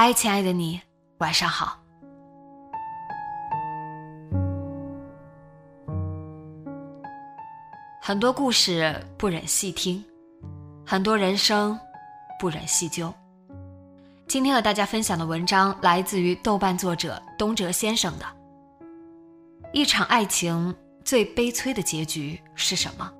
嗨，亲爱的你，晚上好。很多故事不忍细听，很多人生不忍细究。今天和大家分享的文章来自于豆瓣作者东哲先生的《一场爱情最悲催的结局是什么》。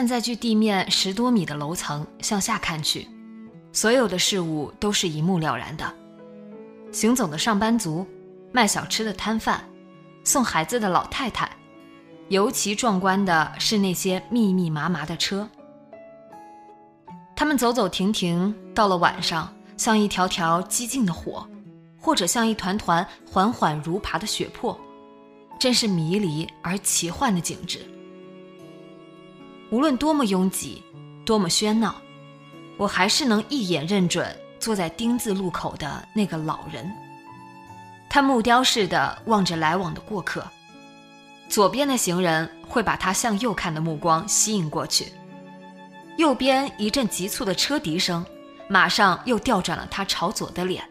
站在距地面十多米的楼层向下看去，所有的事物都是一目了然的：行走的上班族、卖小吃的摊贩、送孩子的老太太。尤其壮观的是那些密密麻麻的车，他们走走停停，到了晚上，像一条条激进的火，或者像一团团缓缓如爬的血泊，真是迷离而奇幻的景致。无论多么拥挤，多么喧闹，我还是能一眼认准坐在丁字路口的那个老人。他木雕似的望着来往的过客，左边的行人会把他向右看的目光吸引过去，右边一阵急促的车笛声，马上又调转了他朝左的脸。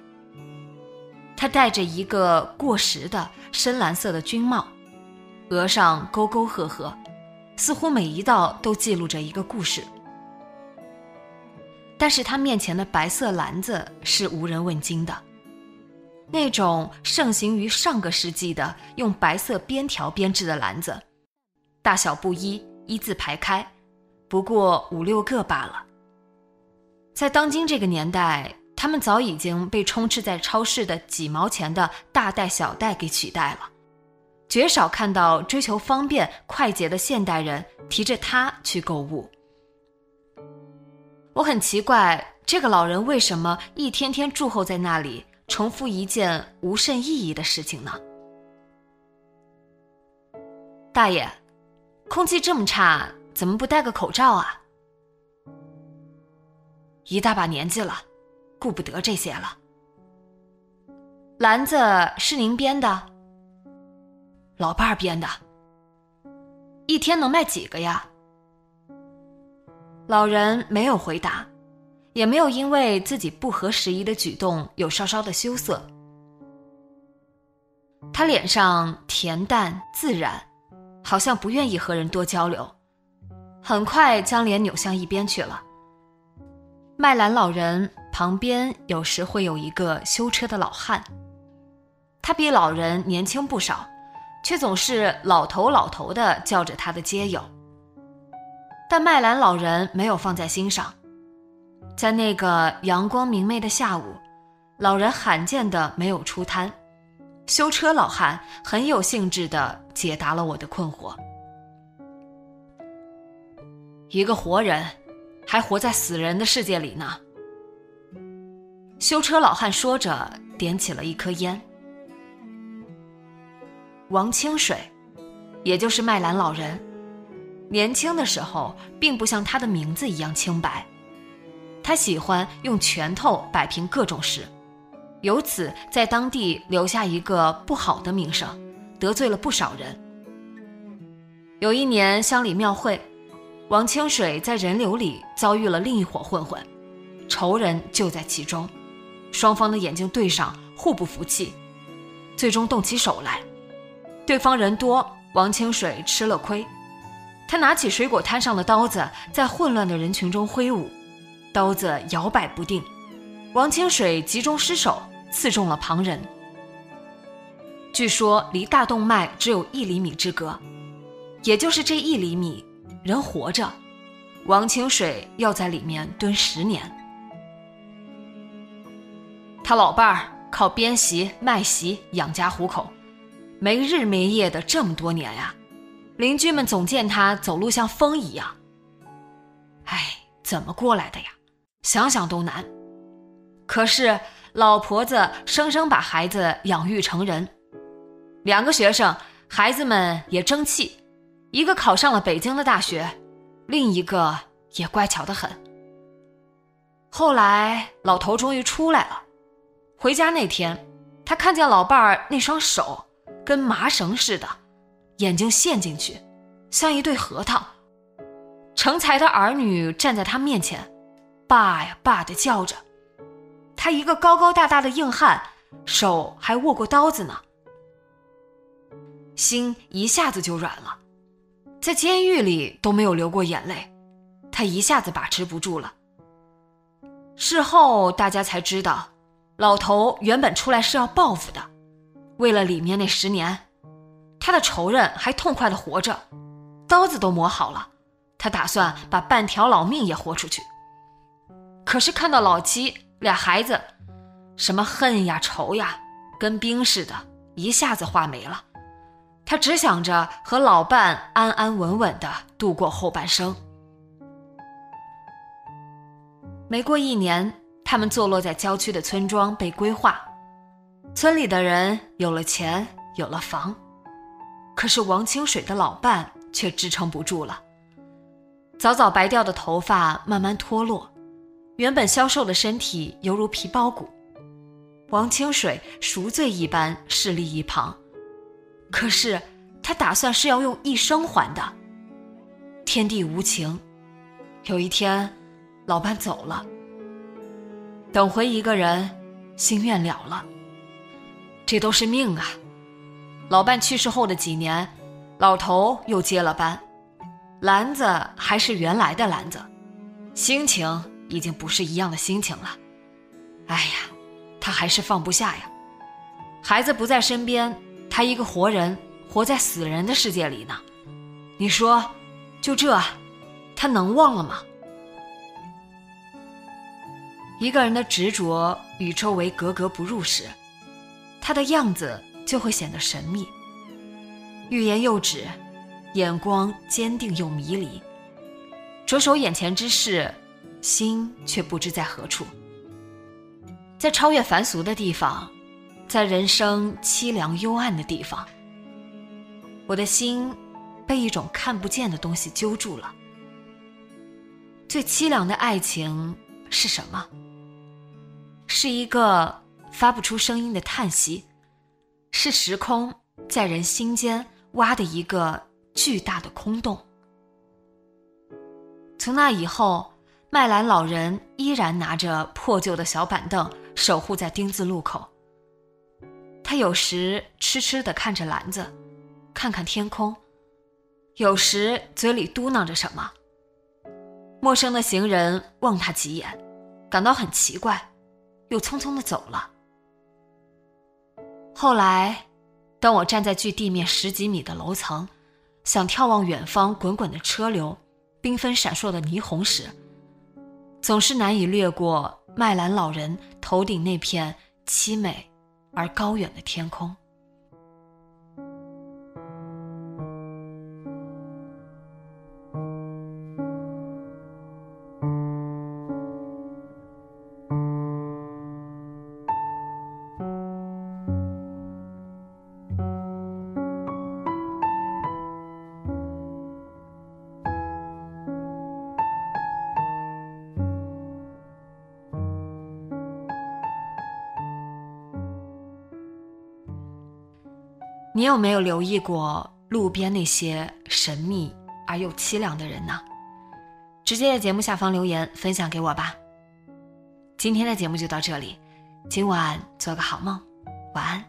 他戴着一个过时的深蓝色的军帽，额上沟沟壑壑。似乎每一道都记录着一个故事，但是他面前的白色篮子是无人问津的，那种盛行于上个世纪的用白色边条编制的篮子，大小不一，一字排开，不过五六个罢了。在当今这个年代，他们早已经被充斥在超市的几毛钱的大袋小袋给取代了。绝少看到追求方便快捷的现代人提着它去购物。我很奇怪，这个老人为什么一天天驻候在那里，重复一件无甚意义的事情呢？大爷，空气这么差，怎么不戴个口罩啊？一大把年纪了，顾不得这些了。篮子是您编的？老伴儿编的，一天能卖几个呀？老人没有回答，也没有因为自己不合时宜的举动有稍稍的羞涩。他脸上恬淡自然，好像不愿意和人多交流，很快将脸扭向一边去了。麦兰老人旁边有时会有一个修车的老汉，他比老人年轻不少。却总是老头老头的叫着他的街友，但麦兰老人没有放在心上。在那个阳光明媚的下午，老人罕见的没有出摊，修车老汉很有兴致的解答了我的困惑。一个活人，还活在死人的世界里呢。修车老汉说着，点起了一颗烟。王清水，也就是麦兰老人，年轻的时候并不像他的名字一样清白，他喜欢用拳头摆平各种事，由此在当地留下一个不好的名声，得罪了不少人。有一年乡里庙会，王清水在人流里遭遇了另一伙混混，仇人就在其中，双方的眼睛对上，互不服气，最终动起手来。对方人多，王清水吃了亏。他拿起水果摊上的刀子，在混乱的人群中挥舞，刀子摇摆不定。王清水急中失手，刺中了旁人。据说离大动脉只有一厘米之隔，也就是这一厘米，人活着，王清水要在里面蹲十年。他老伴儿靠编席卖席养家糊口，没日没夜的这么多年呀，邻居们总见他走路像风一样。哎，怎么过来的呀？想想都难。可是老婆子生生把孩子养育成人，两个学生，孩子们也争气，一个考上了北京的大学，另一个也乖巧的很。后来老头终于出来了，回家那天，他看见老伴儿那双手跟麻绳似的，眼睛陷进去，像一对核桃。成才的儿女站在他面前，爸呀爸的叫着。他一个高高大大的硬汉，手还握过刀子呢，心一下子就软了。在监狱里都没有流过眼泪，他一下子把持不住了。事后大家才知道，老头原本出来是要报复的，为了里面那十年，他的仇人还痛快的活着，刀子都磨好了，他打算把半条老命也豁出去。可是看到老七。俩孩子，什么恨呀仇呀，跟冰似的，一下子化没了。他只想着和老伴安安稳稳的度过后半生。没过一年，他们坐落在郊区的村庄被规划，村里的人有了钱，有了房，可是王清水的老伴却支撑不住了，早早白掉的头发慢慢脱落。原本消瘦的身体犹如皮包骨，王清水赎罪一般势立一旁。可是他打算是要用一生还的。天地无情，有一天，老伴走了，等回一个人，心愿了了。这都是命啊！老伴去世后的几年，老头又接了班，篮子还是原来的篮子，心情。已经不是一样的心情了，哎呀，他还是放不下呀。孩子不在身边，他一个活人活在死人的世界里呢。你说，就这，他能忘了吗？一个人的执着与周围格格不入时，他的样子就会显得神秘，欲言又止，眼光坚定又迷离，着手眼前之事。心却不知在何处，在超越凡俗的地方，在人生凄凉幽暗的地方，我的心被一种看不见的东西揪住了。最凄凉的爱情是什么？是一个发不出声音的叹息，是时空在人心间挖的一个巨大的空洞。从那以后。麦兰老人依然拿着破旧的小板凳守护在丁字路口。他有时痴痴地看着篮子，看看天空，有时嘴里嘟囔着什么。陌生的行人望他几眼，感到很奇怪，又匆匆地走了。后来，当我站在距地面十几米的楼层，想眺望远方滚滚的车流、缤纷闪烁的霓虹时，总是难以掠过麦兰老人头顶那片凄美而高远的天空。你有没有留意过路边那些神秘而又凄凉的人呢？直接在节目下方留言分享给我吧。今天的节目就到这里，今晚做个好梦，晚安。